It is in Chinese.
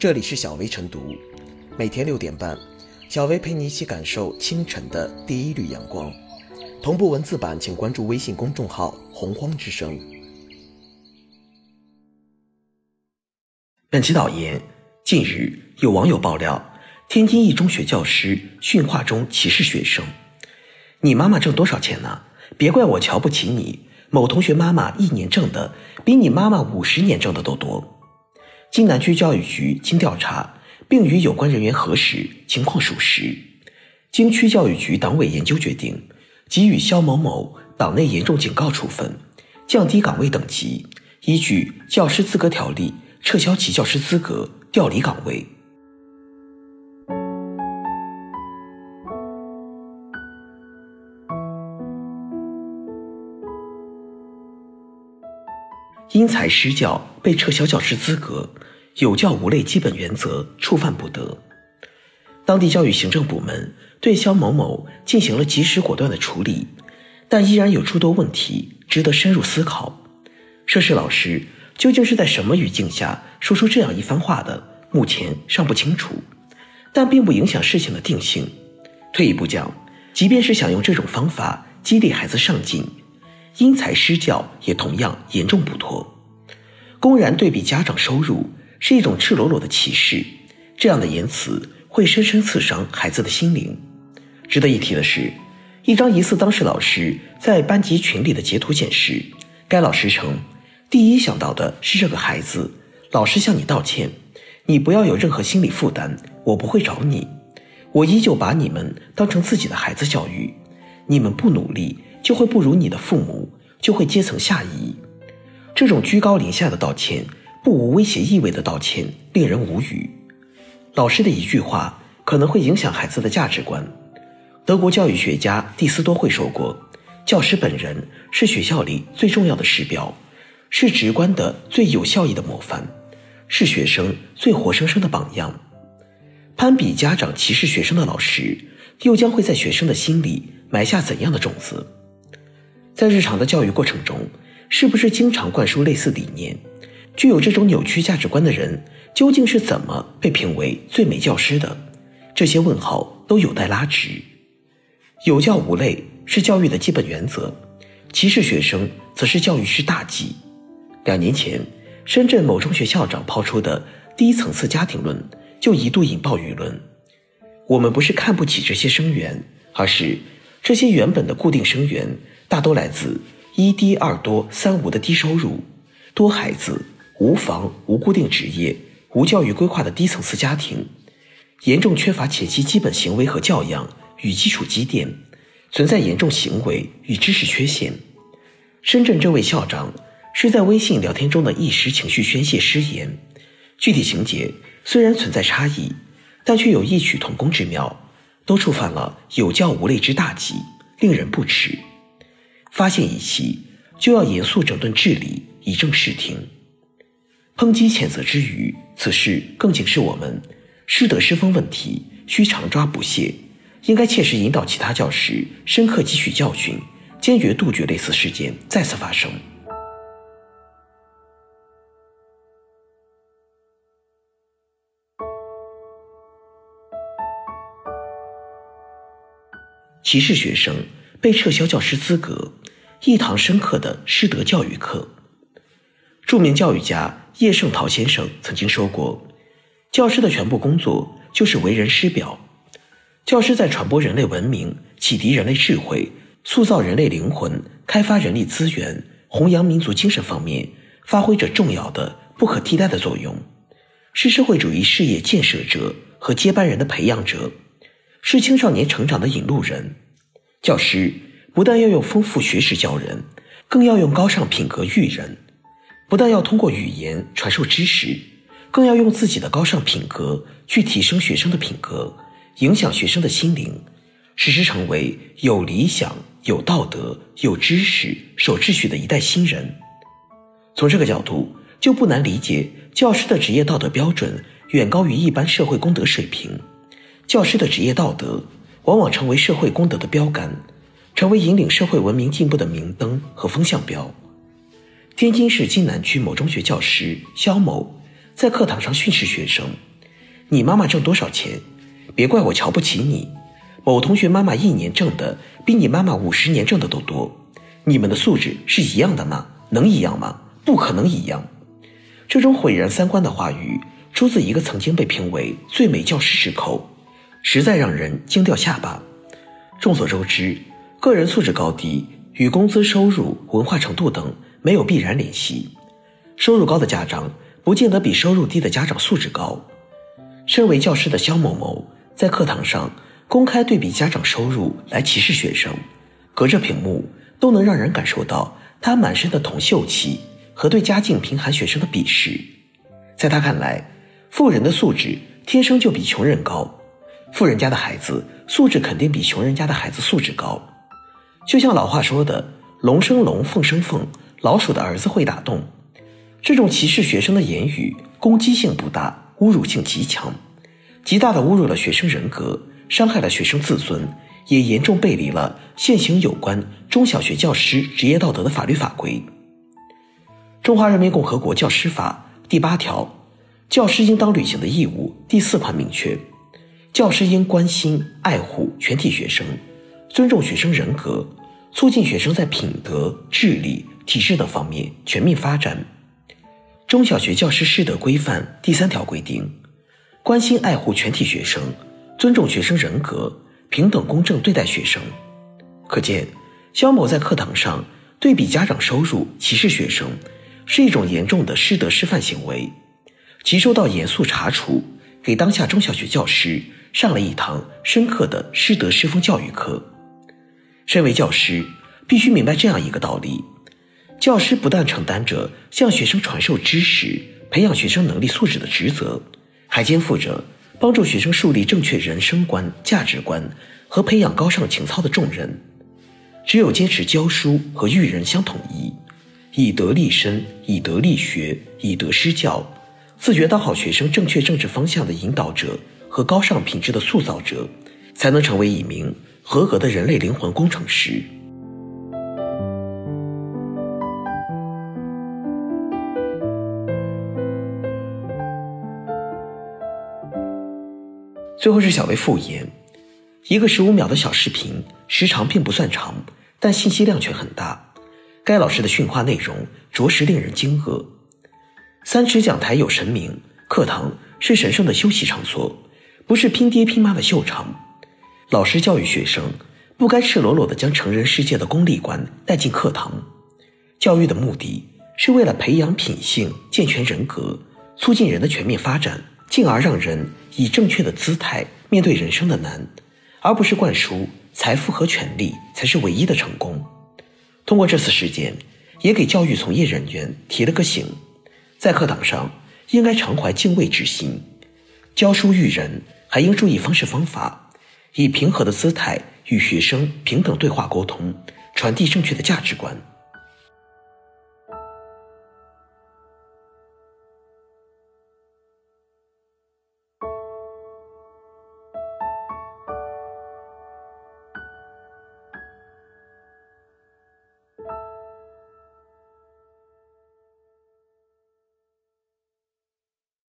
这里是小薇晨读，每天六点半，小薇陪你一起感受清晨的第一缕阳光。同步文字版，请关注微信公众号“洪荒之声”。本期导言：近日有网友爆料，天津一中学教师训话中歧视学生：“你妈妈挣多少钱呢？别怪我瞧不起你。某同学妈妈一年挣的比你妈妈五十年挣的都多。”津南区教育局经调查，并与有关人员核实情况属实，经区教育局党委研究决定，给予肖某某党内严重警告处分，降低岗位等级，依据《教师资格条例》撤销其教师资格，调离岗位。因材施教被撤销教师资格，有教无类基本原则触犯不得。当地教育行政部门对肖某某进行了及时果断的处理，但依然有诸多问题值得深入思考。涉事老师究竟是在什么语境下说出这样一番话的，目前尚不清楚，但并不影响事情的定性。退一步讲，即便是想用这种方法激励孩子上进。因材施教也同样严重不妥，公然对比家长收入是一种赤裸裸的歧视，这样的言辞会深深刺伤孩子的心灵。值得一提的是，一张疑似当事老师在班级群里的截图显示，该老师称：“第一想到的是这个孩子，老师向你道歉，你不要有任何心理负担，我不会找你，我依旧把你们当成自己的孩子教育，你们不努力。”就会不如你的父母，就会阶层下移。这种居高临下的道歉，不无威胁意味的道歉，令人无语。老师的一句话可能会影响孩子的价值观。德国教育学家蒂斯多会说过：“教师本人是学校里最重要的师标，是直观的最有效益的模范，是学生最活生生的榜样。”攀比家长歧视学生的老师，又将会在学生的心里埋下怎样的种子？在日常的教育过程中，是不是经常灌输类似理念？具有这种扭曲价值观的人，究竟是怎么被评为最美教师的？这些问号都有待拉直。有教无类是教育的基本原则，歧视学生则是教育之大忌。两年前，深圳某中学校长抛出的低层次家庭论，就一度引爆舆论。我们不是看不起这些生源，而是这些原本的固定生源。大多来自一低二多三无的低收入、多孩子、无房、无固定职业、无教育规划的低层次家庭，严重缺乏前期基本行为和教养与基础积淀，存在严重行为与知识缺陷。深圳这位校长是在微信聊天中的一时情绪宣泄失言，具体情节虽然存在差异，但却有异曲同工之妙，都触犯了有教无类之大忌，令人不齿。发现一起，就要严肃整顿治理，以正视听。抨击谴责之余，此事更警示我们：师德师风问题需常抓不懈，应该切实引导其他教师深刻汲取教训，坚决杜绝类似事件再次发生。歧视学生。被撤销教师资格，一堂深刻的师德教育课。著名教育家叶圣陶先生曾经说过：“教师的全部工作就是为人师表。教师在传播人类文明、启迪人类智慧、塑造人类灵魂、开发人力资源、弘扬民族精神方面，发挥着重要的、不可替代的作用，是社会主义事业建设者和接班人的培养者，是青少年成长的引路人。”教师不但要用丰富学识教人，更要用高尚品格育人；不但要通过语言传授知识，更要用自己的高尚品格去提升学生的品格，影响学生的心灵，使之成为有理想、有道德、有知识、守秩序的一代新人。从这个角度，就不难理解教师的职业道德标准远高于一般社会公德水平。教师的职业道德。往往成为社会公德的标杆，成为引领社会文明进步的明灯和风向标。天津市津南区某中学教师肖某在课堂上训斥学生，你妈妈挣多少钱？别怪我瞧不起你。某同学妈妈一年挣的比你妈妈五十年挣的都多。你们的素质是一样的吗？能一样吗？不可能一样。这种毁人三观的话语，出自一个曾经被评为最美教师之口，实在让人惊掉下巴。众所周知，个人素质高低与工资收入、文化程度等没有必然联系。收入高的家长不见得比收入低的家长素质高。身为教师的肖某某在课堂上公开对比家长收入来歧视学生，隔着屏幕都能让人感受到他满身的铜臭气。和对家境贫寒学生的鄙视，在他看来，富人的素质天生就比穷人高，富人家的孩子素质肯定比穷人家的孩子素质高。就像老话说的“龙生龙，凤生凤，老鼠的儿子会打洞”，这种歧视学生的言语攻击性不大，侮辱性极强，极大的侮辱了学生人格，伤害了学生自尊，也严重背离了现行有关中小学教师职业道德的法律法规。中华人民共和国教师法第八条，教师应当履行的义务第四款明确，教师应关心爱护全体学生，尊重学生人格，促进学生在品德、智力、体质等方面全面发展。中小学教师师德规范第三条规定，关心爱护全体学生，尊重学生人格，平等公正对待学生。可见，肖某在课堂上对比家长收入，歧视学生。是一种严重的师德师范行为，其受到严肃查处，给当下中小学教师上了一堂深刻的师德师风教育课。身为教师，必须明白这样一个道理：教师不但承担着向学生传授知识、培养学生能力素质的职责，还肩负着帮助学生树立正确人生观、价值观和培养高尚情操的重任。只有坚持教书和育人相统一。以德立身，以德立学，以德施教，自觉当好学生正确政治方向的引导者和高尚品质的塑造者，才能成为一名合格的人类灵魂工程师。最后是小薇复言，一个十五秒的小视频，时长并不算长，但信息量却很大。该老师的训话内容着实令人惊愕。三尺讲台有神明，课堂是神圣的休息场所，不是拼爹拼妈的秀场。老师教育学生，不该赤裸裸地将成人世界的功利观带进课堂。教育的目的是为了培养品性、健全人格，促进人的全面发展，进而让人以正确的姿态面对人生的难，而不是灌输财富和权力才是唯一的成功。通过这次事件，也给教育从业人员提了个醒，在课堂上应该常怀敬畏之心，教书育人还应注意方式方法，以平和的姿态与学生平等对话沟通，传递正确的价值观。